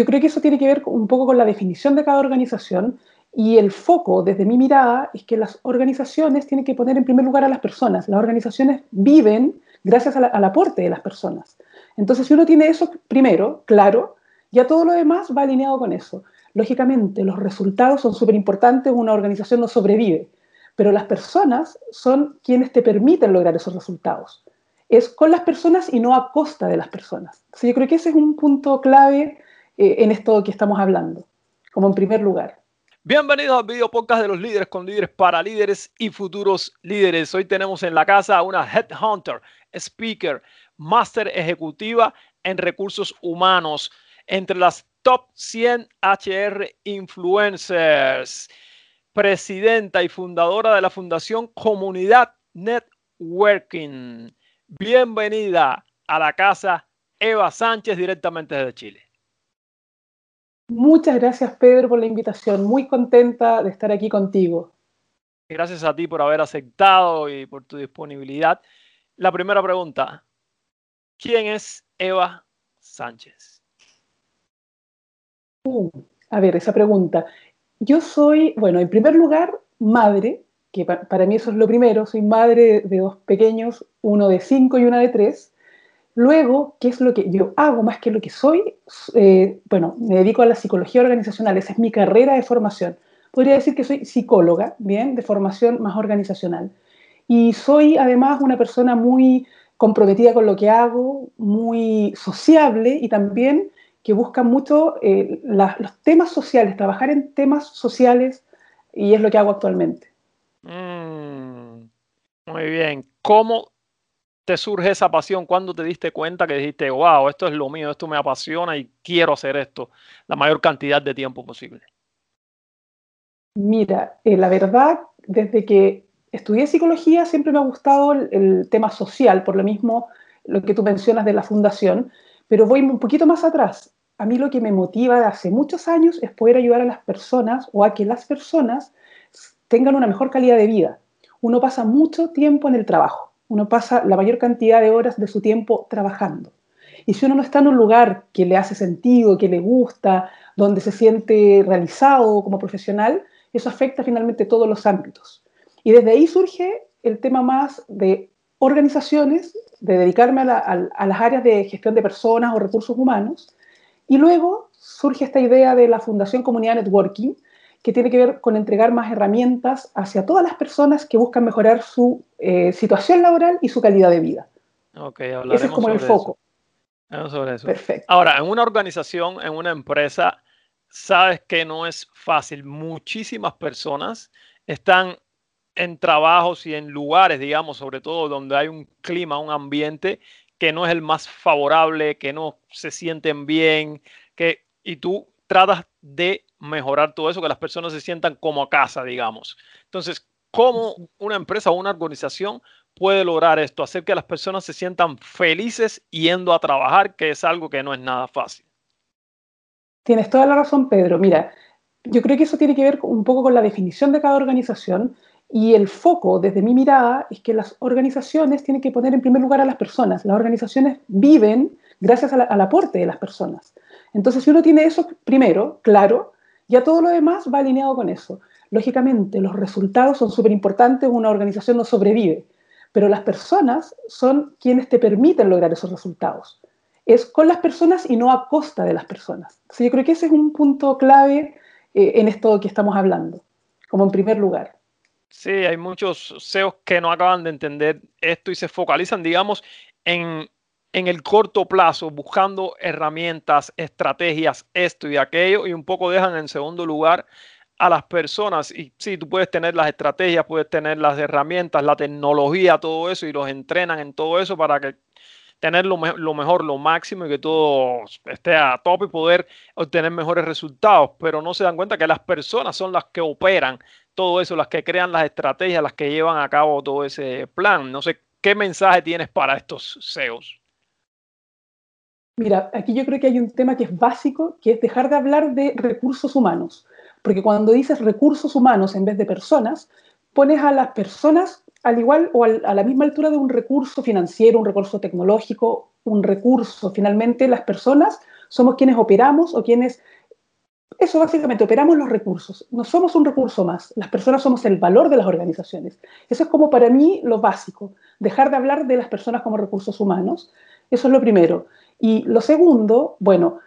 yo creo que eso tiene que ver un poco con la definición de cada organización y el foco, desde mi mirada, es que las organizaciones tienen que poner en primer lugar a las personas. Las organizaciones viven gracias al aporte de las personas. Entonces, si uno tiene eso primero, claro, ya todo lo demás va alineado con eso. Lógicamente, los resultados son súper importantes, una organización no sobrevive, pero las personas son quienes te permiten lograr esos resultados. Es con las personas y no a costa de las personas. yo creo que ese es un punto clave eh, en esto que estamos hablando, como en primer lugar. Bienvenidos al video podcast de los líderes con líderes para líderes y futuros líderes. Hoy tenemos en la casa a una headhunter, speaker, máster ejecutiva en recursos humanos, entre las top 100 HR influencers, presidenta y fundadora de la Fundación Comunidad Networking. Bienvenida a la casa Eva Sánchez directamente desde Chile. Muchas gracias Pedro por la invitación, muy contenta de estar aquí contigo. Gracias a ti por haber aceptado y por tu disponibilidad. La primera pregunta, ¿quién es Eva Sánchez? Uh, a ver, esa pregunta. Yo soy, bueno, en primer lugar, madre, que para mí eso es lo primero, soy madre de dos pequeños, uno de cinco y una de tres, Luego, ¿qué es lo que yo hago más que lo que soy? Eh, bueno, me dedico a la psicología organizacional, esa es mi carrera de formación. Podría decir que soy psicóloga, bien, de formación más organizacional. Y soy además una persona muy comprometida con lo que hago, muy sociable y también que busca mucho eh, los temas sociales, trabajar en temas sociales y es lo que hago actualmente. Mm, muy bien. ¿Cómo te surge esa pasión? ¿Cuándo te diste cuenta que dijiste, wow, esto es lo mío, esto me apasiona y quiero hacer esto la mayor cantidad de tiempo posible? Mira, eh, la verdad, desde que estudié psicología siempre me ha gustado el, tema social, por lo mismo lo que tú mencionas de la fundación, pero voy un poquito más atrás. A mí lo que me motiva de hace muchos años es poder ayudar a las personas o a que las personas tengan una mejor calidad de vida. Uno pasa mucho tiempo en el trabajo uno pasa la mayor cantidad de horas de su tiempo trabajando. Y si uno no está en un lugar que le hace sentido, que le gusta, donde se siente realizado como profesional, eso afecta finalmente todos los ámbitos. Y desde ahí surge el tema más de organizaciones, de dedicarme a, a, las áreas de gestión de personas o recursos humanos. Y luego surge esta idea de la Fundación Comunidad Networking, que tiene que ver con entregar más herramientas hacia todas las personas que buscan mejorar su eh, situación laboral y su calidad de vida. Okay, Ese es como el foco. Sobre eso. Perfecto. Ahora, en una organización, en una empresa, sabes que no es fácil. Muchísimas personas están en trabajos y en lugares, digamos, sobre todo donde hay un clima, un ambiente que no es el más favorable, que no se sienten bien, que y tú tratas de mejorar todo eso, que las personas se sientan como a casa, digamos. Entonces, ¿cómo una empresa o una organización puede lograr esto? Hacer que las personas se sientan felices yendo a trabajar, que es algo que no es nada fácil. Tienes toda la razón, Pedro. Mira, yo creo que eso tiene que ver un poco con la definición de cada organización y el foco, desde mi mirada, es que las organizaciones tienen que poner en primer lugar a las personas. Las organizaciones viven gracias al aporte de las personas. Entonces, si uno tiene eso primero, claro, ya todo lo demás va alineado con eso. Lógicamente, los resultados son súper importantes, una organización no sobrevive, pero las personas son quienes te permiten lograr esos resultados. Es con las personas y no a costa de las personas. yo creo que ese es un punto clave eh, en esto que estamos hablando, como en primer lugar. Sí, hay muchos CEOs que no acaban de entender esto y se focalizan, digamos, en en el corto plazo buscando herramientas, estrategias, esto y aquello, y un poco dejan en segundo lugar a las personas. Y sí, tú puedes tener las estrategias, puedes tener las herramientas, la tecnología, todo eso, y los entrenan en todo eso para que tener lo, mejor, lo máximo y que todo esté a tope y poder obtener mejores resultados. Pero no se dan cuenta que las personas son las que operan todo eso, las que crean las estrategias, las que llevan a cabo todo ese plan. No sé qué mensaje tienes para estos CEOs. Mira, aquí yo creo que hay un tema que es básico, que es dejar de hablar de recursos humanos, porque cuando dices recursos humanos en vez de personas, pones a las personas al igual o a la misma altura de un recurso financiero, un recurso tecnológico, un recurso. Finalmente, las personas somos quienes operamos o quienes eso básicamente, operamos los recursos. No somos un recurso más. Las personas somos el valor de las organizaciones. Eso es como para mí lo básico. Dejar de hablar de las personas como recursos humanos. Eso es lo primero. Y lo segundo, bueno,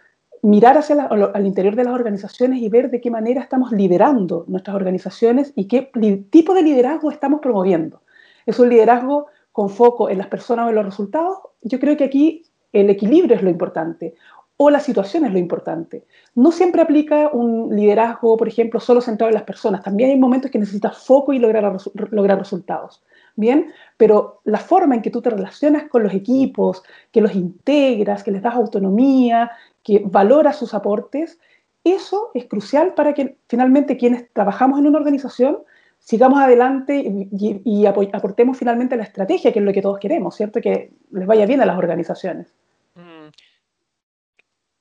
mirar hacia al interior de las organizaciones y ver de qué manera estamos liderando nuestras organizaciones y qué tipo de liderazgo estamos promoviendo. Es un liderazgo con foco en las personas o en los resultados. Yo creo que aquí el equilibrio es lo importante o la situación es lo importante. No siempre aplica un liderazgo, por ejemplo, solo centrado en las personas. También hay momentos que necesitas foco y lograr, lograr resultados. Bien, pero la forma en que tú te relacionas con los equipos, que los integras, que les das autonomía, que valoras sus aportes, eso es crucial para que finalmente quienes trabajamos en una organización sigamos adelante y, y aportemos finalmente la estrategia, que es lo que todos queremos, ¿cierto? Que les vaya bien a las organizaciones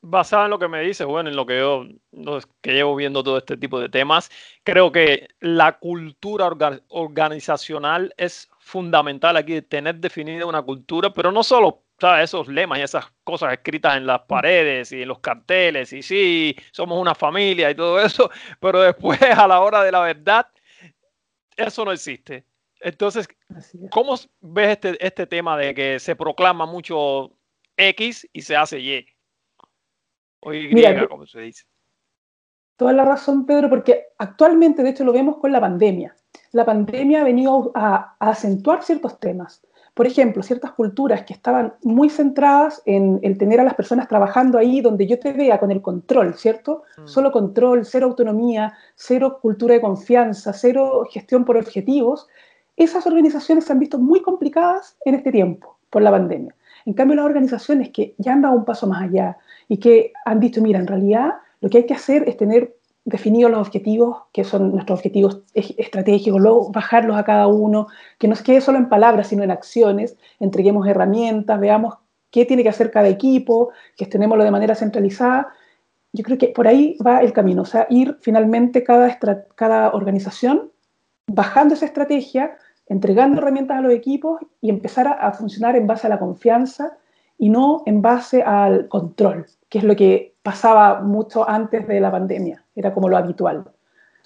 basada en lo que me dices, bueno, en lo que yo que llevo viendo todo este tipo de temas, creo que la cultura organizacional es fundamental aquí, tener definida una cultura, pero no solo esos lemas y esas cosas escritas en las mm. paredes y en los carteles, y sí, somos una familia y todo eso, pero después a la hora de la verdad, eso no existe. Entonces, ¿cómo ves este, este tema de que se proclama mucho X y se hace Y? Mira, como se dice. Toda la razón, Pedro, porque actualmente, de hecho, lo vemos con la pandemia. La pandemia ha venido a, acentuar ciertos temas. Por ejemplo, ciertas culturas que estaban muy centradas en el tener a las personas trabajando ahí donde yo te vea con el control, ¿cierto? Mm. Solo control, cero autonomía, cero cultura de confianza, cero gestión por objetivos. Esas organizaciones se han visto muy complicadas en este tiempo por la pandemia. En cambio, las organizaciones que ya han dado un paso más allá y que han dicho, mira, en realidad lo que hay que hacer es tener definidos los objetivos, que son nuestros objetivos estratégicos, luego bajarlos a cada uno, que no se quede solo en palabras, sino en acciones, entreguemos herramientas, veamos qué tiene que hacer cada equipo, gestionémoslo de manera centralizada. Yo creo que por ahí va el camino, o sea, ir finalmente cada, cada organización bajando esa estrategia, entregando herramientas a los equipos y empezar a, funcionar en base a la confianza y no en base al control, que es lo que pasaba mucho antes de la pandemia, era como lo habitual.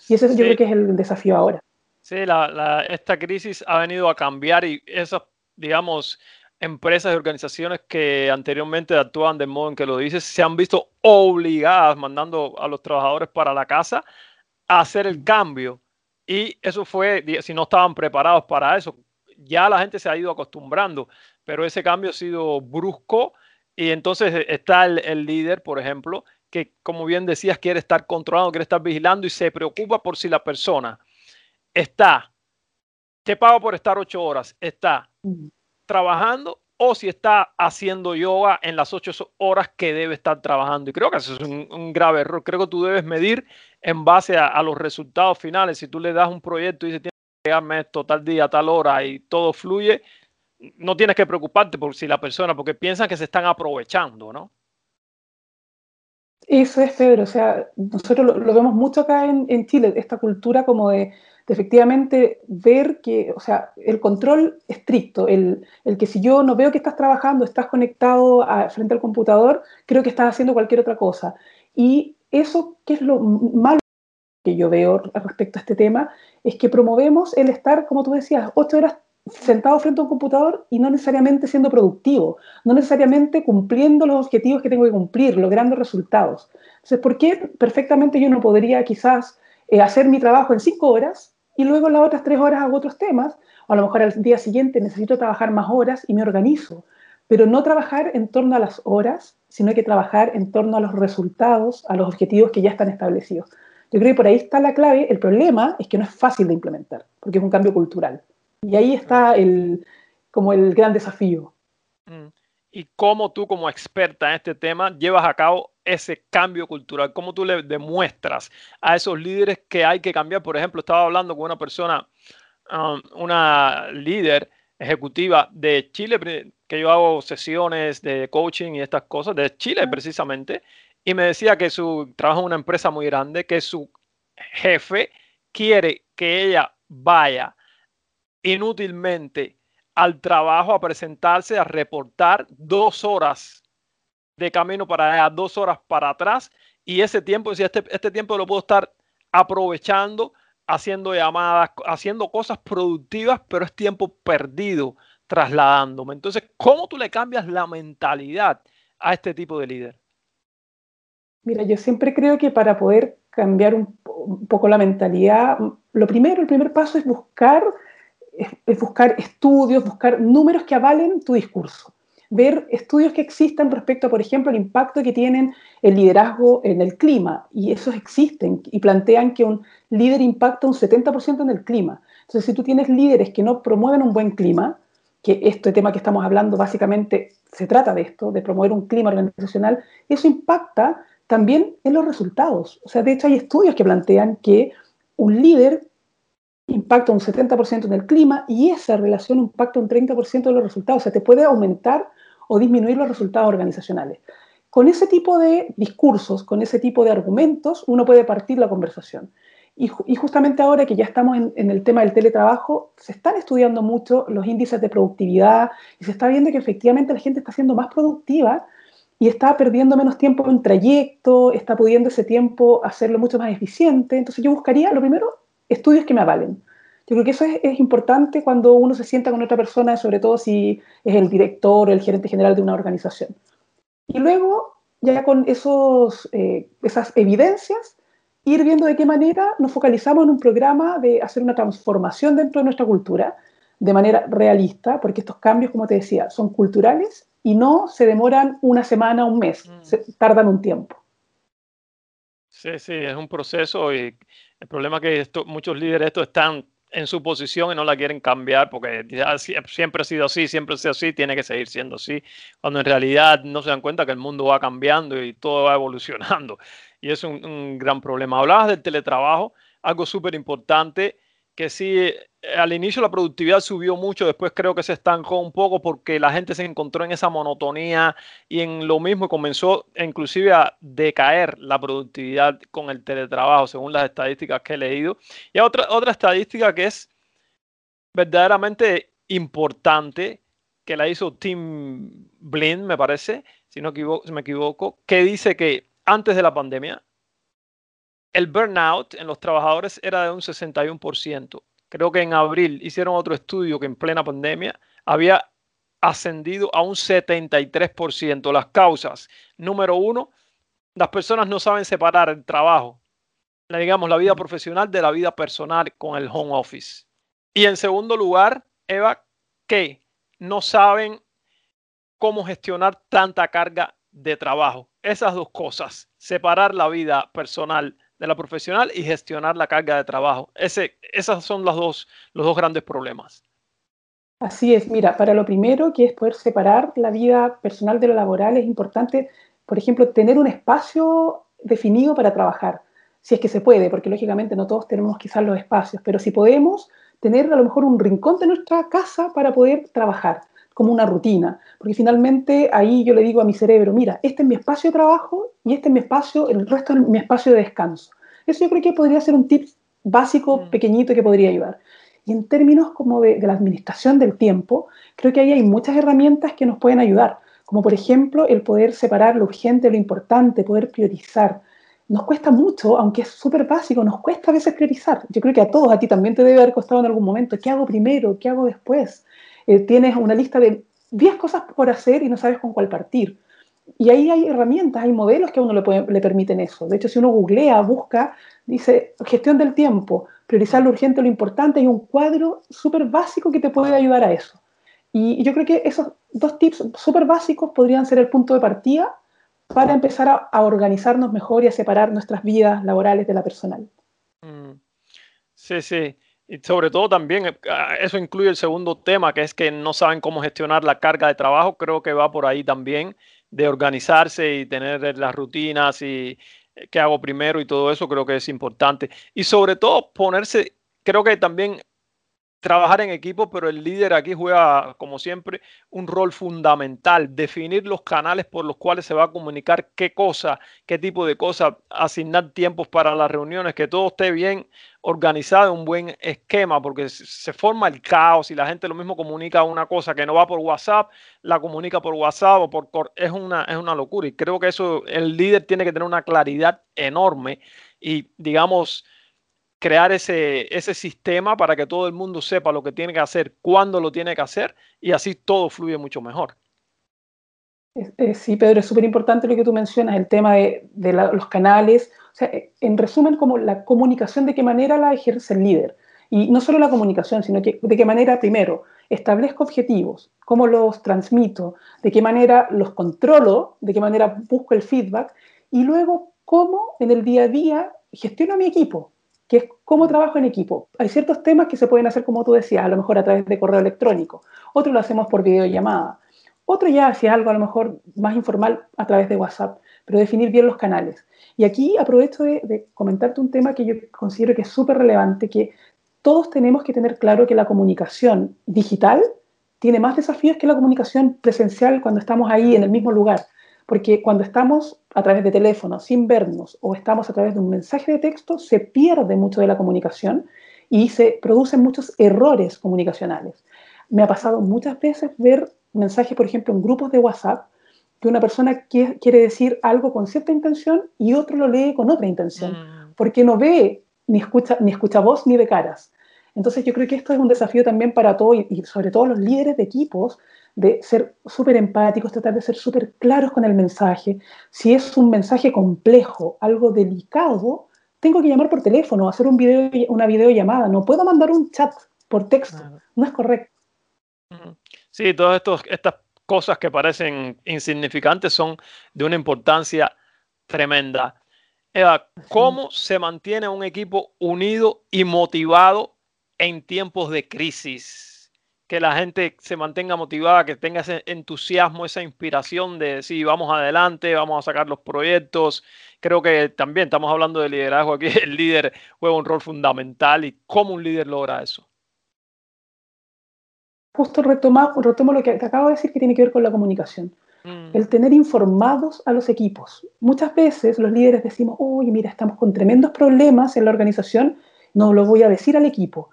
Y ese yo creo que es el desafío ahora. Sí, la, esta crisis ha venido a cambiar y esas, digamos, empresas y organizaciones que anteriormente actuaban de modo en que lo dices, se han visto obligadas, mandando a los trabajadores para la casa, a hacer el cambio y eso fue, si no estaban preparados para eso, ya la gente se ha ido acostumbrando, pero ese cambio ha sido brusco. Y entonces está el, líder, por ejemplo, que como bien decías, quiere estar controlando, quiere estar vigilando y se preocupa por si la persona está, te pago por estar ocho horas, está trabajando o si está haciendo yoga en las ocho horas que debe estar trabajando. Y creo que eso es un, grave error. Creo que tú debes medir en base a, los resultados finales. Si tú le das un proyecto y dices, tienes que llegarme esto tal día, tal hora y todo fluye, no tienes que preocuparte por si la persona, porque piensan que se están aprovechando, ¿no? Eso es, Pedro. O sea, nosotros lo, vemos mucho acá en Chile, esta cultura como de de efectivamente ver que, o sea, el control estricto, el, el, que si yo no veo que estás trabajando, estás conectado frente al computador, creo que estás haciendo cualquier otra cosa. Y eso, que es lo malo que yo veo respecto a este tema, es que promovemos el estar, como tú decías, ocho horas sentado frente a un computador y no necesariamente siendo productivo, no necesariamente cumpliendo los objetivos que tengo que cumplir, logrando resultados. Entonces, ¿por qué perfectamente yo no podría quizás eh, hacer mi trabajo en cinco horas y luego las otras tres horas hago otros temas, o a lo mejor al día siguiente necesito trabajar más horas y me organizo, pero no trabajar en torno a las horas, sino que trabajar en torno a los resultados, a los objetivos que ya están establecidos. Yo creo que por ahí está la clave. El problema es que no es fácil de implementar, porque es un cambio cultural. Y ahí está el, como el gran desafío. Mm. Y cómo tú como experta en este tema llevas a cabo ese cambio cultural? ¿Cómo tú le demuestras a esos líderes que hay que cambiar? Por ejemplo, estaba hablando con una persona, um, una líder ejecutiva de Chile, que yo hago sesiones de coaching y estas cosas, de Chile precisamente, y me decía que su trabaja en una empresa muy grande, que su jefe quiere que ella vaya inútilmente al trabajo a presentarse, a reportar dos horas de camino para allá, dos horas para atrás, y ese tiempo, si este, este tiempo lo puedo estar aprovechando, haciendo llamadas, haciendo cosas productivas, pero es tiempo perdido trasladándome. Entonces, ¿cómo tú le cambias la mentalidad a este tipo de líder? Mira, yo siempre creo que para poder cambiar un, poco la mentalidad, lo primero, el primer paso es buscar, es buscar estudios, buscar números que avalen tu discurso ver estudios que existan respecto a, por ejemplo, el impacto que tienen el liderazgo en el clima. Y esos existen y plantean que un líder impacta un 70% en el clima. Entonces, si tú tienes líderes que no promueven un buen clima, que este tema que estamos hablando básicamente se trata de esto, de promover un clima organizacional, eso impacta también en los resultados. O sea, de hecho hay estudios que plantean que un líder impacta un 70% en el clima y esa relación impacta un 30% de los resultados. O sea, te puede aumentar o disminuir los resultados organizacionales. Con ese tipo de discursos, con ese tipo de argumentos, uno puede partir la conversación. Y, justamente ahora que ya estamos en, el tema del teletrabajo, se están estudiando mucho los índices de productividad y se está viendo que efectivamente la gente está siendo más productiva y está perdiendo menos tiempo en trayecto, está pudiendo ese tiempo hacerlo mucho más eficiente. Entonces yo buscaría, lo primero, estudios que me avalen. Yo creo que eso es, importante cuando uno se sienta con otra persona, sobre todo si es el director o el gerente general de una organización. Y luego, ya con esos, eh, esas evidencias, ir viendo de qué manera nos focalizamos en un programa de hacer una transformación dentro de nuestra cultura de manera realista, porque estos cambios, como te decía, son culturales y no se demoran una semana, un mes, mm. se tardan un tiempo. Sí, sí, es un proceso y el problema es que esto, muchos líderes esto están en su posición y no la quieren cambiar porque siempre ha sido así, siempre ha sido así, tiene que seguir siendo así, cuando en realidad no se dan cuenta que el mundo va cambiando y todo va evolucionando. Y es un, un gran problema. Hablabas del teletrabajo, algo súper importante que sí, eh, al inicio la productividad subió mucho, después creo que se estancó un poco porque la gente se encontró en esa monotonía y en lo mismo comenzó inclusive a decaer la productividad con el teletrabajo, según las estadísticas que he leído. Y otra, otra estadística que es verdaderamente importante, que la hizo Tim Blind, me parece, si no me equivoco, que dice que antes de la pandemia, el burnout en los trabajadores era de un 61%. Creo que en abril hicieron otro estudio que en plena pandemia había ascendido a un 73%. Las causas, número uno, las personas no saben separar el trabajo, digamos, la vida profesional de la vida personal con el home office. Y en segundo lugar, Eva, que no saben cómo gestionar tanta carga de trabajo. Esas dos cosas, separar la vida personal de la profesional y gestionar la carga de trabajo. Ese, esos son los dos, los dos grandes problemas. Así es, mira, para lo primero, que es poder separar la vida personal de lo laboral, es importante, por ejemplo, tener un espacio definido para trabajar, si es que se puede, porque lógicamente no todos tenemos quizás los espacios, pero si podemos tener a lo mejor un rincón de nuestra casa para poder trabajar como una rutina, porque finalmente ahí yo le digo a mi cerebro, mira, este es mi espacio de trabajo y este es mi espacio, el resto es mi espacio de descanso. Eso yo creo que podría ser un tip básico, mm. pequeñito, que podría ayudar. Y en términos como de, la administración del tiempo, creo que ahí hay muchas herramientas que nos pueden ayudar, como por ejemplo el poder separar lo urgente de lo importante, poder priorizar. Nos cuesta mucho, aunque es súper básico, nos cuesta a veces priorizar. Yo creo que a todos, a ti también te debe haber costado en algún momento. ¿Qué hago primero? ¿Qué hago después? Eh, tienes una lista de 10 cosas por hacer y no sabes con cuál partir. Y ahí hay herramientas, hay modelos que a uno le, le permiten eso. De hecho, si uno googlea, busca, dice gestión del tiempo, priorizar lo urgente, lo importante, hay un cuadro súper básico que te puede ayudar a eso. Y, yo creo que esos dos tips súper básicos podrían ser el punto de partida para empezar a, organizarnos mejor y a separar nuestras vidas laborales de la personal. Mm. Sí, sí. Y sobre todo también, eh, ah, eso incluye el segundo tema, que es que no saben cómo gestionar la carga de trabajo. Creo que va por ahí también, de organizarse y tener las rutinas y eh, qué hago primero y todo eso, creo que es importante. Y sobre todo ponerse, creo que también trabajar en equipo, pero el líder aquí juega, como siempre, un rol fundamental, definir los canales por los cuales se va a comunicar qué cosa, qué tipo de cosas, asignar tiempos para las reuniones, que todo esté bien organizado, un buen esquema, porque se forma el caos y la gente lo mismo comunica una cosa que no va por WhatsApp, la comunica por WhatsApp o por... Es una, es una locura. Y creo que eso, el líder tiene que tener una claridad enorme y, digamos, crear ese, ese sistema para que todo el mundo sepa lo que tiene que hacer, cuándo lo tiene que hacer y así todo fluye mucho mejor. Sí, Pedro, es súper importante lo que tú mencionas, el tema de, los canales. O sea, en resumen, como la comunicación, de qué manera la ejerce el líder. Y no solo la comunicación, sino que de qué manera, primero, establezco objetivos, cómo los transmito, de qué manera los controlo, de qué manera busco el feedback, y luego cómo en el día a día gestiono a mi equipo que es cómo trabajo en equipo. Hay ciertos temas que se pueden hacer, como tú decías, a lo mejor a través de correo electrónico, otros lo hacemos por videollamada, otro ya hacia algo a lo mejor más informal a través de WhatsApp, pero definir bien los canales. Y aquí aprovecho de, de comentarte un tema que yo considero que es súper relevante, que todos tenemos que tener claro que la comunicación digital tiene más desafíos que la comunicación presencial cuando estamos ahí en el mismo lugar. Porque cuando estamos a través de teléfono sin vernos o estamos a través de un mensaje de texto, se pierde mucho de la comunicación y se producen muchos errores comunicacionales. Me ha pasado muchas veces ver mensajes, por ejemplo, en grupos de WhatsApp, que una persona quiere decir algo con cierta intención y otro lo lee con otra intención, mm. porque no ve ni escucha, ni escucha voz ni de caras. Entonces yo creo que esto es un desafío también para todos y sobre todo los líderes de equipos de ser súper empáticos, tratar de ser súper claros con el mensaje. Si es un mensaje complejo, algo delicado, tengo que llamar por teléfono, hacer un video, una videollamada. No puedo mandar un chat por texto. No es correcto. Sí, todas estas cosas que parecen insignificantes son de una importancia tremenda. Eva, ¿cómo se mantiene un equipo unido y motivado en tiempos de crisis? que la gente se mantenga motivada, que tenga ese entusiasmo, esa inspiración de decir, vamos adelante, vamos a sacar los proyectos. Creo que también estamos hablando de liderazgo aquí, el líder juega un rol fundamental y cómo un líder logra eso. Justo retomo, retomo lo que te acabo de decir que tiene que ver con la comunicación. Mm. El tener informados a los equipos. Muchas veces los líderes decimos, uy, mira, estamos con tremendos problemas en la organización, no lo voy a decir al equipo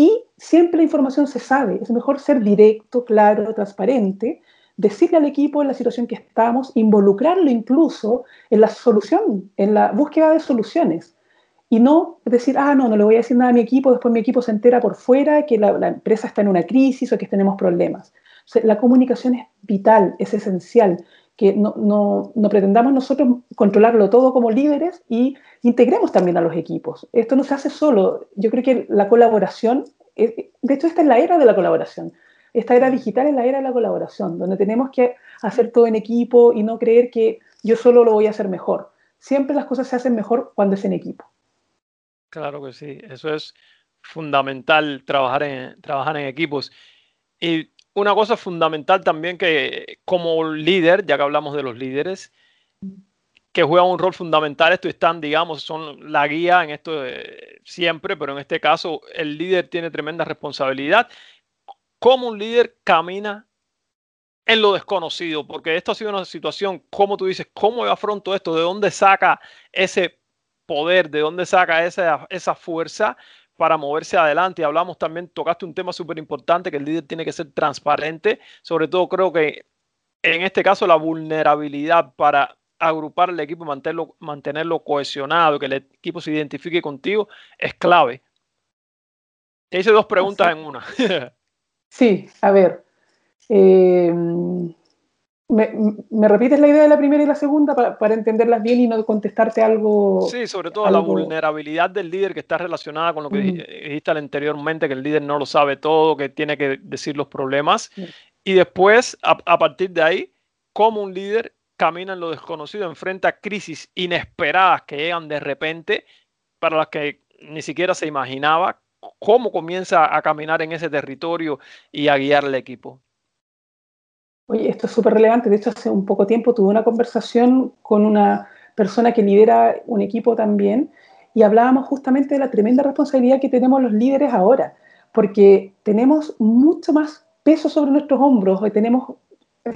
y siempre la información se sabe. Es mejor ser directo, claro, transparente, decirle al equipo la situación que estamos, involucrarlo incluso en la solución, en la búsqueda de soluciones. Y no decir, ah, no, no le voy a decir nada a mi equipo, después mi equipo se entera por fuera que la, empresa está en una crisis o que tenemos problemas. la comunicación es vital, es esencial que no, no, no, pretendamos nosotros controlarlo todo como líderes y integremos también a los equipos. Esto no se hace solo. Yo creo que la colaboración, de hecho esta es la era de la colaboración. Esta era digital es la era de la colaboración, donde tenemos que hacer todo en equipo y no creer que yo solo lo voy a hacer mejor. Siempre las cosas se hacen mejor cuando es en equipo. Claro que sí, eso es fundamental trabajar en, trabajar en equipos. Y una cosa fundamental también que como líder, ya que hablamos de los líderes, que juegan un rol fundamental, esto están, digamos, son la guía en esto siempre, pero en este caso el líder tiene tremenda responsabilidad. ¿Cómo un líder camina en lo desconocido? Porque esto ha sido una situación, como tú dices, ¿cómo yo afronto esto? ¿De dónde saca ese poder? ¿De dónde saca esa, esa fuerza? para moverse adelante. Y hablamos también, tocaste un tema súper importante, que el líder tiene que ser transparente. Sobre todo creo que en este caso la vulnerabilidad para agrupar el equipo mantenerlo, mantenerlo cohesionado, que el equipo se identifique contigo, es clave. Te hice dos preguntas en una. sí, a ver. Eh, ¿Me, repites la idea de la primera y la segunda para, entenderlas bien y no contestarte algo? Sí, sobre todo la vulnerabilidad del líder que está relacionada con lo que dijiste anteriormente, que el líder no lo sabe todo, que tiene que decir los problemas. Y después, a, partir de ahí, cómo un líder camina en lo desconocido, enfrenta crisis inesperadas que llegan de repente, para las que ni siquiera se imaginaba, cómo comienza a caminar en ese territorio y a guiar al equipo. Oye, esto es súper relevante. De hecho, hace un poco tiempo tuve una conversación con una persona que lidera un equipo también y hablábamos justamente de la tremenda responsabilidad que tenemos los líderes ahora. porque tenemos mucho más peso sobre nuestros hombros, hoy tenemos,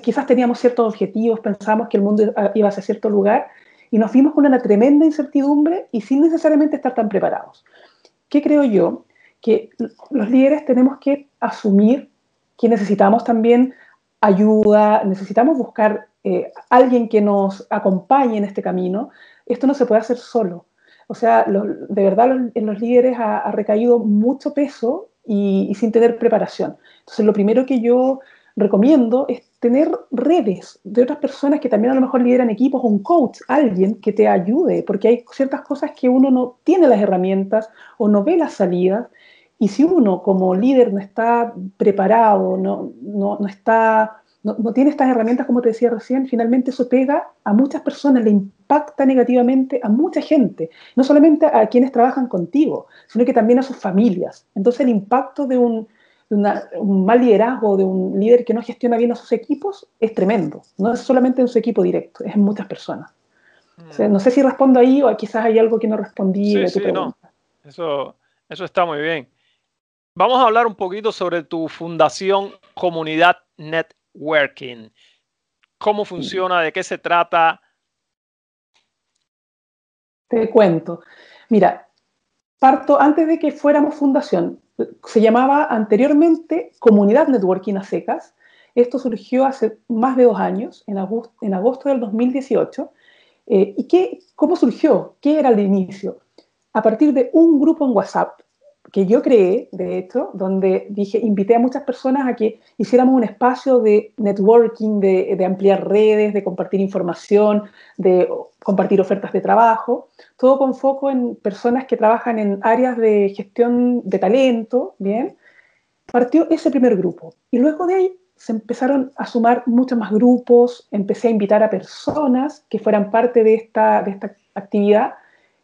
quizás teníamos ciertos objetivos, pensamos que el mundo iba hacia cierto lugar y nos vimos con una tremenda incertidumbre y sin necesariamente estar tan preparados. ¿Qué creo yo? Que los líderes tenemos que asumir que necesitamos también ayuda, necesitamos buscar eh, alguien que nos acompañe en este camino. Esto no se puede hacer solo. O sea, de verdad en los líderes ha, recaído mucho peso y, sin tener preparación. Entonces, lo primero que yo recomiendo es tener redes de otras personas que también a lo mejor lideran equipos un coach, alguien que te ayude, porque hay ciertas cosas que uno no tiene las herramientas o no ve las salidas. Y si uno como líder no está preparado, no, no, no está no, tiene estas herramientas, como te decía recién, finalmente eso pega a muchas personas, le impacta negativamente a mucha gente, no solamente a quienes trabajan contigo, sino que también a sus familias. Entonces el impacto de un, mal liderazgo, de un líder que no gestiona bien a sus equipos, es tremendo. No es solamente en su equipo directo, es en muchas personas. no sé si respondo ahí o quizás hay algo que no respondí sí, sí, No. Eso, eso está muy bien. Vamos a hablar un poquito sobre tu fundación Comunidad Net Working. ¿Cómo funciona? ¿De qué se trata? Te cuento. Mira, parto antes de que fuéramos fundación. Se llamaba anteriormente Comunidad Networking a Secas. Esto surgió hace más de dos años, en agosto, del 2018. Eh, ¿Y qué, cómo surgió? ¿Qué era el inicio? A partir de un grupo en WhatsApp que yo creé, de hecho, donde dije, invité a muchas personas a que hiciéramos un espacio de networking, de, de, ampliar redes, de compartir información, de compartir ofertas de trabajo, todo con foco en personas que trabajan en áreas de gestión de talento, ¿bien? Partió ese primer grupo. Y luego de ahí se empezaron a sumar muchos más grupos, empecé a invitar a personas que fueran parte de esta, de esta actividad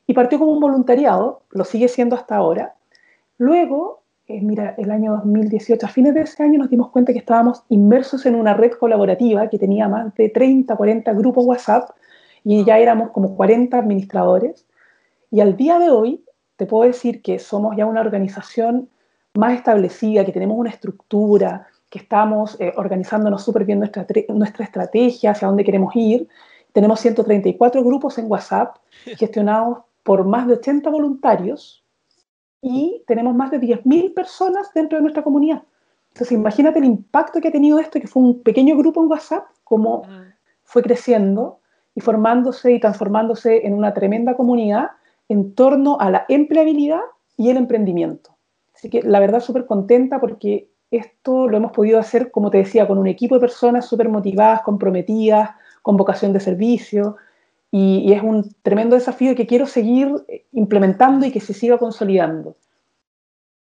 y partió como un voluntariado, lo sigue siendo hasta ahora, Luego, eh, mira, el año 2018, a fines de ese año nos dimos cuenta que estábamos inmersos en una red colaborativa que tenía más de 30, 40 grupos WhatsApp y ya éramos como 40 administradores. Y al día de hoy, te puedo decir que somos ya una organización más establecida, que tenemos una estructura, que estamos eh, organizándonos súper bien nuestra, nuestra estrategia, hacia dónde queremos ir. Tenemos 134 grupos en WhatsApp gestionados por más de 80 voluntarios y tenemos más de 10.000 personas dentro de nuestra comunidad. Entonces, imagínate el impacto que ha tenido esto, que fue un pequeño grupo en WhatsApp, cómo mm. fue creciendo y formándose y transformándose en una tremenda comunidad en torno a la empleabilidad y el emprendimiento. Así que la verdad súper contenta porque esto lo hemos podido hacer, como te decía, con un equipo de personas súper motivadas, comprometidas, con vocación de servicio, y, es un tremendo desafío que quiero seguir implementando y que se siga consolidando.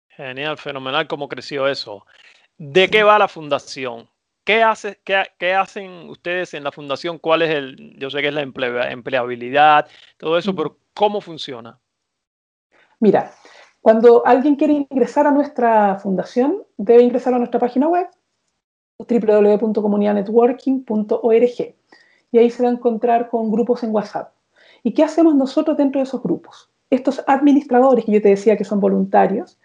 Genial, fenomenal cómo creció eso. ¿De qué va la fundación? ¿Qué, hace, qué, hacen ustedes en la fundación? ¿Cuál es el, yo sé que es la empleabilidad, todo eso, pero ¿cómo funciona? Mira, cuando alguien quiere ingresar a nuestra fundación, debe ingresar a nuestra página web www.comunidadnetworking.org y ahí se va a encontrar con grupos en WhatsApp. ¿Y qué hacemos nosotros dentro de esos grupos? Estos administradores que yo te decía que son voluntarios,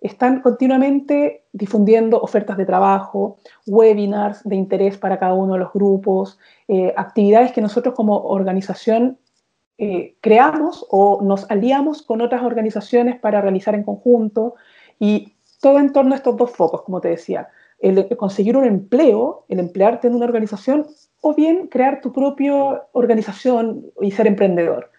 están continuamente difundiendo ofertas de trabajo, webinars de interés para cada uno de los grupos, eh, actividades que nosotros como organización eh, creamos o nos aliamos con otras organizaciones para realizar en conjunto y todo en torno a estos dos focos, como te decía, el conseguir un empleo, el emplearte en una organización o bien crear tu propia organización y ser emprendedor.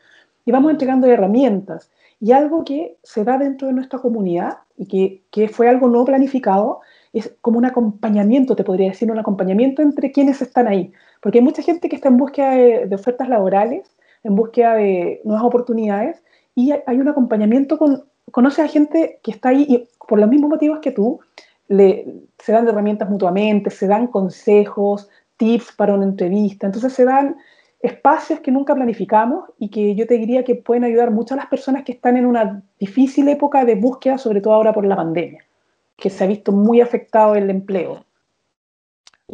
Y vamos entregando herramientas. Y algo que se da dentro de nuestra comunidad y que, que fue algo no planificado es como un acompañamiento, te podría decir, un acompañamiento entre quienes están ahí. Porque hay mucha gente que está en búsqueda de, ofertas laborales, en búsqueda de nuevas oportunidades, y hay un acompañamiento con, conoce a gente que está ahí y por los mismos motivos que tú, le, se dan herramientas mutuamente, se dan consejos, tips para una entrevista. Entonces se dan espacios que nunca planificamos y que yo te diría que pueden ayudar mucho a las personas que están en una difícil época de búsqueda, sobre todo ahora por la pandemia, que se ha visto muy afectado el empleo.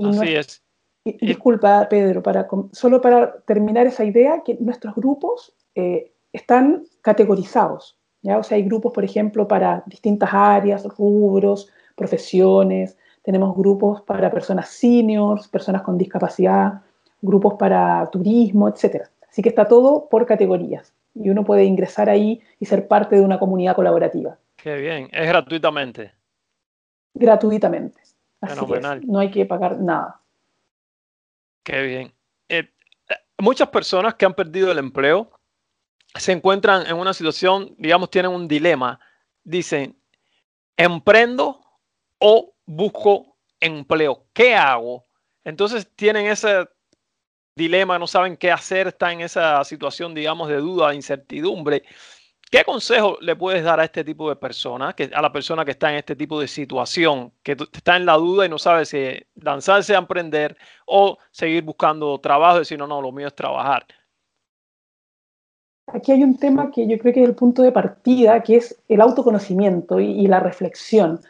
Así es. disculpa, Pedro, para, solo para terminar esa idea, que nuestros grupos eh, están categorizados. ¿ya? O sea, hay grupos, por ejemplo, para distintas áreas, rubros, profesiones, tenemos grupos para personas seniors, personas con discapacidad, grupos para turismo, etc. Así que está todo por categorías y uno puede ingresar ahí y ser parte de una comunidad colaborativa. Qué bien, es gratuitamente. Gratuitamente. Fenomenal. no hay que pagar nada. Qué bien. Eh, muchas personas que han perdido el empleo se encuentran en una situación, digamos, tienen un dilema. Dicen, ¿emprendo o busco empleo? ¿Qué hago? Entonces tienen ese dilema, no saben qué hacer, están en esa situación, digamos, de duda, incertidumbre. ¿Qué consejo le puedes dar a este tipo de personas, que, a la persona que está en este tipo de situación, que está en la duda y no sabe si lanzarse a emprender o seguir buscando trabajo y decir, no, no, lo mío es trabajar? Aquí hay un tema que yo creo que es el punto de partida, que es el autoconocimiento y, la reflexión.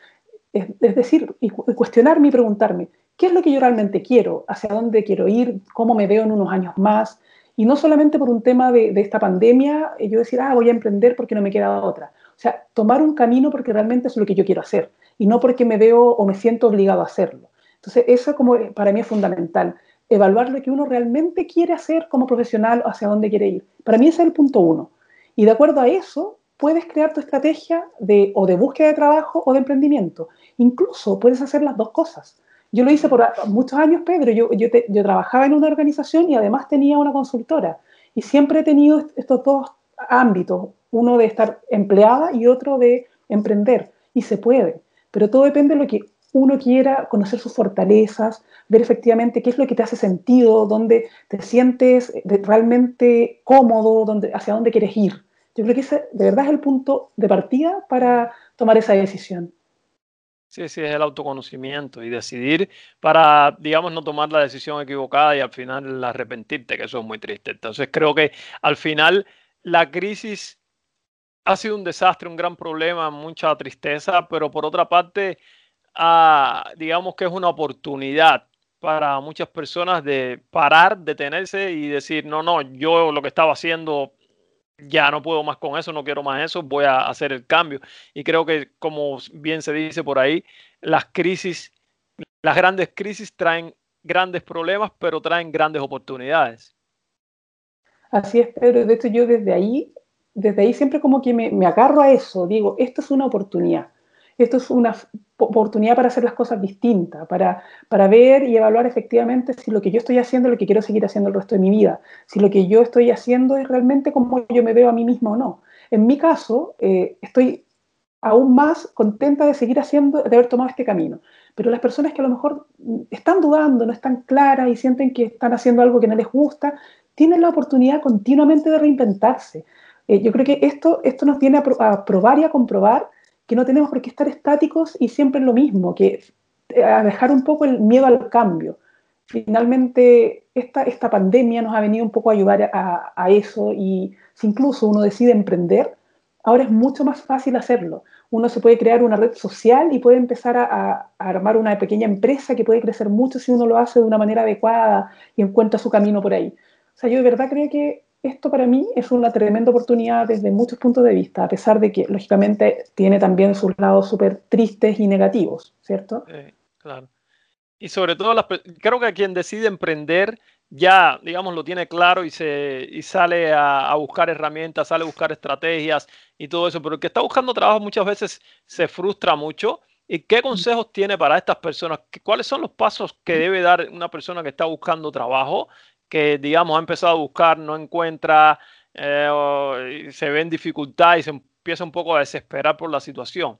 Es, es decir, y cuestionarme y preguntarme, ¿qué es lo que yo realmente quiero? ¿Hacia dónde quiero ir? ¿Cómo me veo en unos años más? Y no solamente por un tema de, esta pandemia, eh, yo decir, ah, voy a emprender porque no me queda otra. O sea, tomar un camino porque realmente es lo que yo quiero hacer y no porque me veo o me siento obligado a hacerlo. Entonces, eso como eh, para mí es fundamental, evaluar lo que uno realmente quiere hacer como profesional, hacia dónde quiere ir. Para mí ese es el punto uno. Y de acuerdo a eso, puedes crear tu estrategia de, o de búsqueda de trabajo o de emprendimiento. Incluso puedes hacer las dos cosas. Yo lo hice por muchos años, Pedro. Yo, trabajaba en una organización y además tenía una consultora. Y siempre he tenido estos dos ámbitos, uno de estar empleada y otro de emprender. Y se puede, pero todo depende de lo que uno quiera, conocer sus fortalezas, ver efectivamente qué es lo que te hace sentido, dónde te sientes realmente cómodo, dónde, hacia dónde quieres ir. Yo creo que ese de verdad es el punto de partida para tomar esa decisión. Sí, sí, es el autoconocimiento y decidir para, digamos, no tomar la decisión equivocada y al final arrepentirte, que eso es muy triste. Entonces creo que al final la crisis ha sido un desastre, un gran problema, mucha tristeza, pero por otra parte, ah, digamos que es una oportunidad para muchas personas de parar, detenerse y decir, no, no, yo lo que estaba haciendo ya no puedo más con eso, no quiero más eso, voy a hacer el cambio. Y creo que, como bien se dice por ahí, las crisis, las grandes crisis traen grandes problemas, pero traen grandes oportunidades. Así es, Pedro. De hecho, yo desde ahí, desde ahí siempre como que me, me agarro a eso, digo, esto es una oportunidad esto es una oportunidad para hacer las cosas distintas, para, para ver y evaluar efectivamente si lo que yo estoy haciendo es lo que quiero seguir haciendo el resto de mi vida, si lo que yo estoy haciendo es realmente como yo me veo a mí mismo o no. En mi caso, eh, estoy aún más contenta de seguir haciendo, de haber tomado este camino. Pero las personas que a lo mejor están dudando, no están claras y sienten que están haciendo algo que no les gusta, tienen la oportunidad continuamente de reinventarse. Eh, yo creo que esto, esto nos viene a probar y a comprobar que no tenemos por qué estar estáticos y siempre lo mismo, que eh, a dejar un poco el miedo al cambio. Finalmente, esta, esta pandemia nos ha venido un poco a ayudar a, a eso y si incluso uno decide emprender, ahora es mucho más fácil hacerlo. Uno se puede crear una red social y puede empezar a, a, armar una pequeña empresa que puede crecer mucho si uno lo hace de una manera adecuada y encuentra su camino por ahí. O sea, yo de verdad creo que esto para mí es una tremenda oportunidad desde muchos puntos de vista, a pesar de que, lógicamente, tiene también sus lados súper tristes y negativos, ¿cierto? claro. Y sobre todo, creo que quien decide emprender ya, digamos, lo tiene claro y, se, y sale a, buscar herramientas, sale a buscar estrategias y todo eso, pero el que está buscando trabajo muchas veces se frustra mucho. ¿Y qué consejos tiene para estas personas? ¿Cuáles son los pasos que debe dar una persona que está buscando trabajo que, digamos, ha empezado a buscar, no encuentra, eh, se ve en dificultad y se empieza un poco a desesperar por la situación?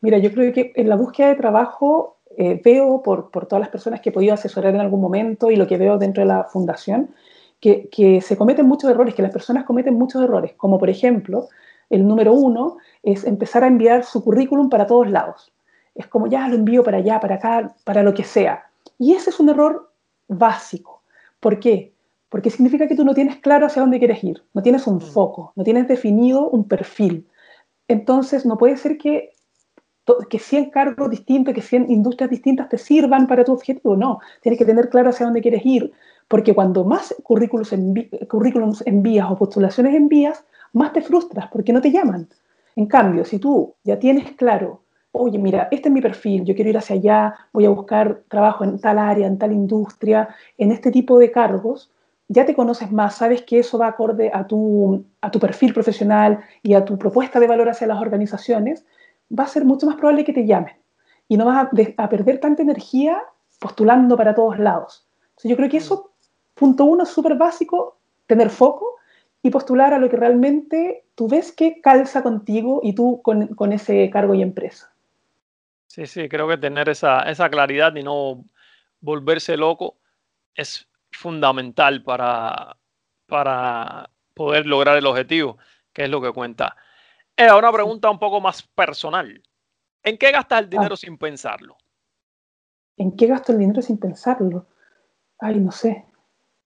Mira, yo creo que en la búsqueda de trabajo eh, veo por, por, todas las personas que he podido asesorar en algún momento y lo que veo dentro de la fundación, que, que se cometen muchos errores, que las personas cometen muchos errores, como por ejemplo, el número uno es empezar a enviar su currículum para todos lados. Es como ya lo envío para allá, para acá, para lo que sea. Y ese es un error básico. ¿Por qué? Porque significa que tú no tienes claro hacia dónde quieres ir, no tienes un mm. foco, no tienes definido un perfil. Entonces, no puede ser que, que 100 cargos distintos, que 100 industrias distintas te sirvan para tu objetivo. No, tienes que tener claro hacia dónde quieres ir, porque cuando más currículums, currículums envías o postulaciones envías, más te frustras porque no te llaman. En cambio, si tú ya tienes claro, oye, mira, este es mi perfil, yo quiero ir hacia allá, voy a buscar trabajo en tal área, en tal industria, en este tipo de cargos, ya te conoces más, sabes que eso va acorde a tu, a tu perfil profesional y a tu propuesta de valor hacia las organizaciones, va a ser mucho más probable que te llamen y no vas a, perder tanta energía postulando para todos lados. yo creo que eso, punto uno, es súper básico, tener foco y postular a lo que realmente tú ves que calza contigo y tú con, con ese cargo y empresa. Sí, sí, creo que tener esa, esa claridad y no volverse loco es fundamental para, para poder lograr el objetivo, que es lo que cuenta. Eva, una pregunta un poco más personal. ¿En qué gastas el dinero ah. sin pensarlo? ¿En qué gasto el dinero sin pensarlo? Ay, no sé.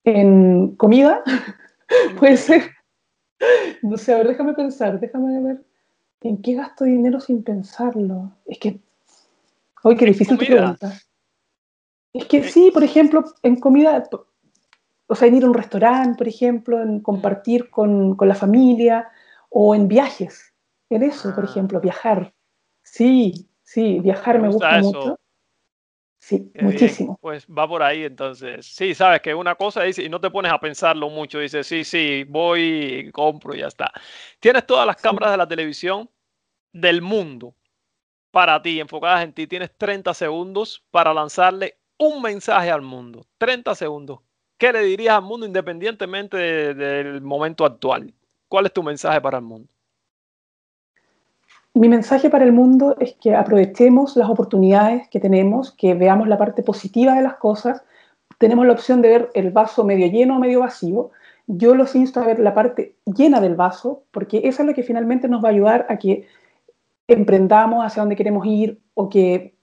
¿En comida? Puede ser. No sé, a ver, déjame pensar, déjame ver. ¿En qué gasto dinero sin pensarlo? Es que. Ay, qué difícil tu pregunta. Es que sí, por ejemplo, en comida, o sea, en ir a un restaurante, por ejemplo, en compartir con, la familia o en viajes. En eso, por ah. ejemplo, viajar. Sí, sí, viajar me, gusta, mucho. Sí, muchísimo. Pues va por ahí entonces. Sí, sabes que una cosa dice, y no te pones a pensarlo mucho, dices, sí, sí, voy, compro y ya está. Tienes todas las cámaras de la televisión del mundo para ti, enfocadas en ti. Tienes 30 segundos para lanzarle un mensaje al mundo. 30 segundos. ¿Qué le dirías al mundo independientemente del momento actual? ¿Cuál es tu mensaje para el mundo? Mi mensaje para el mundo es que aprovechemos las oportunidades que tenemos, que veamos la parte positiva de las cosas. Tenemos la opción de ver el vaso medio lleno o medio vacío. Yo los insto a ver la parte llena del vaso, porque eso es lo que finalmente nos va a ayudar a que emprendamos hacia donde queremos ir o que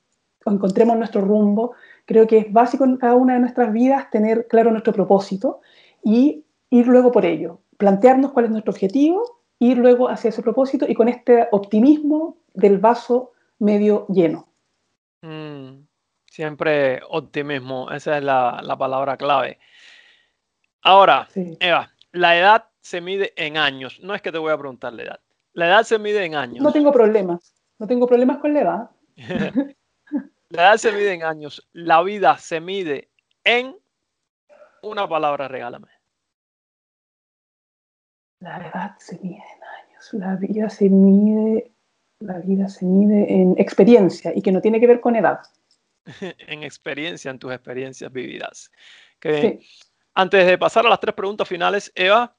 encontremos nuestro rumbo. Creo que es básico en cada una de nuestras vidas tener claro nuestro propósito y ir luego por ello, plantearnos cuál es nuestro objetivo, ir luego hacia ese propósito y con este optimismo del vaso medio lleno. Mm, siempre optimismo, esa es la, palabra clave. Ahora, Eva, la edad se mide en años. No es que te voy a preguntar la edad. La edad se mide en años. No tengo problemas. No tengo problemas con la edad. La edad se mide en años. La vida se mide en una palabra, regálame. La edad se mide en años. La vida se mide, la vida se mide en experiencia y que no tiene que ver con edad. en experiencia, en tus experiencias vividas. Antes de pasar a las tres preguntas finales, Eva,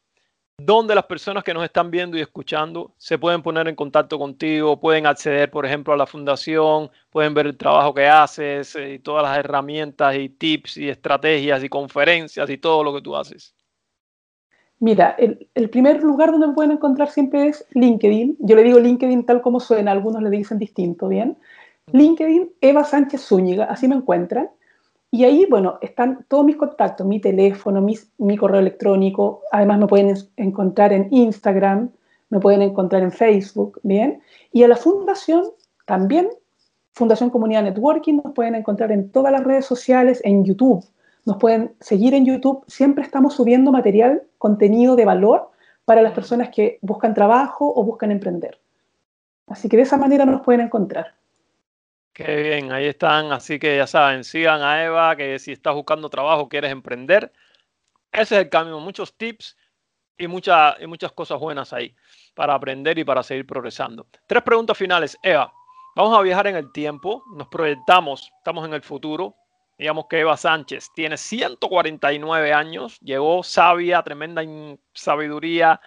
donde las personas que nos están viendo y escuchando se pueden poner en contacto contigo, pueden acceder, por ejemplo, a la fundación, pueden ver el trabajo que haces eh, y todas las herramientas y tips y estrategias y conferencias y todo lo que tú haces. Mira, el, primer lugar donde me pueden encontrar siempre es LinkedIn. Yo le digo LinkedIn tal como suena, algunos le dicen distinto, ¿bien? LinkedIn, Eva Sánchez Zúñiga, así me encuentran. Y ahí, bueno, están todos mis contactos, mi teléfono, mi correo electrónico. Además, me pueden encontrar en Instagram, me pueden encontrar en Facebook, ¿bien? Y a la fundación también, Fundación Comunidad Networking, nos pueden encontrar en todas las redes sociales, en YouTube. Nos pueden seguir en YouTube. Siempre estamos subiendo material, contenido de valor para las personas que buscan trabajo o buscan emprender. Así que de esa manera nos pueden encontrar. Qué bien, ahí están. Así que ya saben, sigan a Eva, que si estás buscando trabajo, quieres emprender, ese es el camino. Muchos tips y, muchas y muchas cosas buenas ahí para aprender y para seguir progresando. Tres preguntas finales. Eva, vamos a viajar en el tiempo, nos proyectamos, estamos en el futuro. Digamos que Eva Sánchez tiene 149 años, llegó sabia, tremenda sabiduría,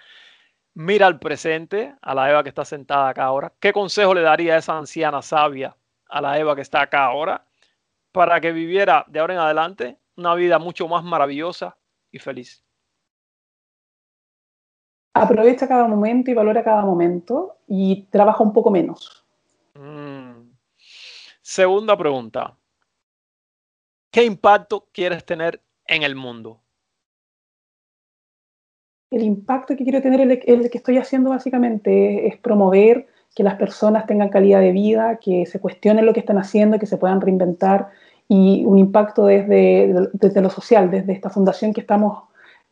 mira al presente, a la Eva que está sentada acá ahora. ¿Qué consejo le daría a esa anciana sabia a la Eva que está acá ahora, para que viviera de ahora en adelante una vida mucho más maravillosa y feliz. Aprovecha cada momento y valora cada momento y trabaja un poco menos. Mm. Segunda pregunta. ¿Qué impacto quieres tener en el mundo? El impacto que quiero tener, el, el que estoy haciendo básicamente, es promover que las personas tengan calidad de vida, que se cuestionen lo que están haciendo, que se puedan reinventar y un impacto desde, desde lo social, desde esta fundación que estamos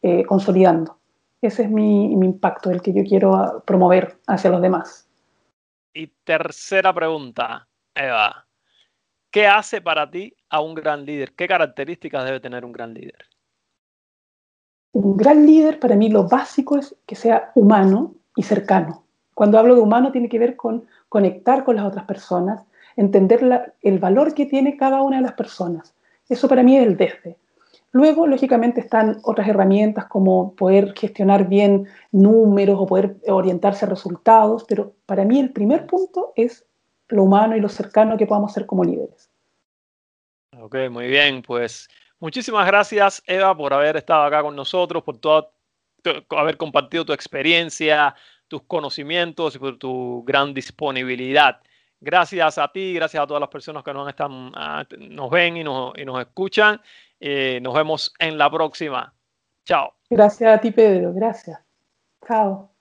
eh, consolidando. Ese es mi, mi impacto, el que yo quiero promover hacia los demás. Y tercera pregunta, Eva. ¿Qué hace para ti a un gran líder? ¿Qué características debe tener un gran líder? Un gran líder, para mí, lo básico es que sea humano y cercano. Cuando hablo de humano, tiene que ver con conectar con las otras personas, entender el valor que tiene cada una de las personas. Eso para mí es el desde. Luego, lógicamente, están otras herramientas como poder gestionar bien números o poder orientarse a resultados, pero para mí el primer punto es lo humano y lo cercano que podamos ser como líderes. Ok, muy bien, pues muchísimas gracias Eva por haber estado acá con nosotros, por todo, haber compartido tu experiencia, tus conocimientos y por tu gran disponibilidad. Gracias a ti, gracias a todas las personas que nos, están, ah, nos ven y nos, y nos escuchan. Eh, nos vemos en la próxima. Chao. Gracias a ti, Pedro. Gracias. Chao.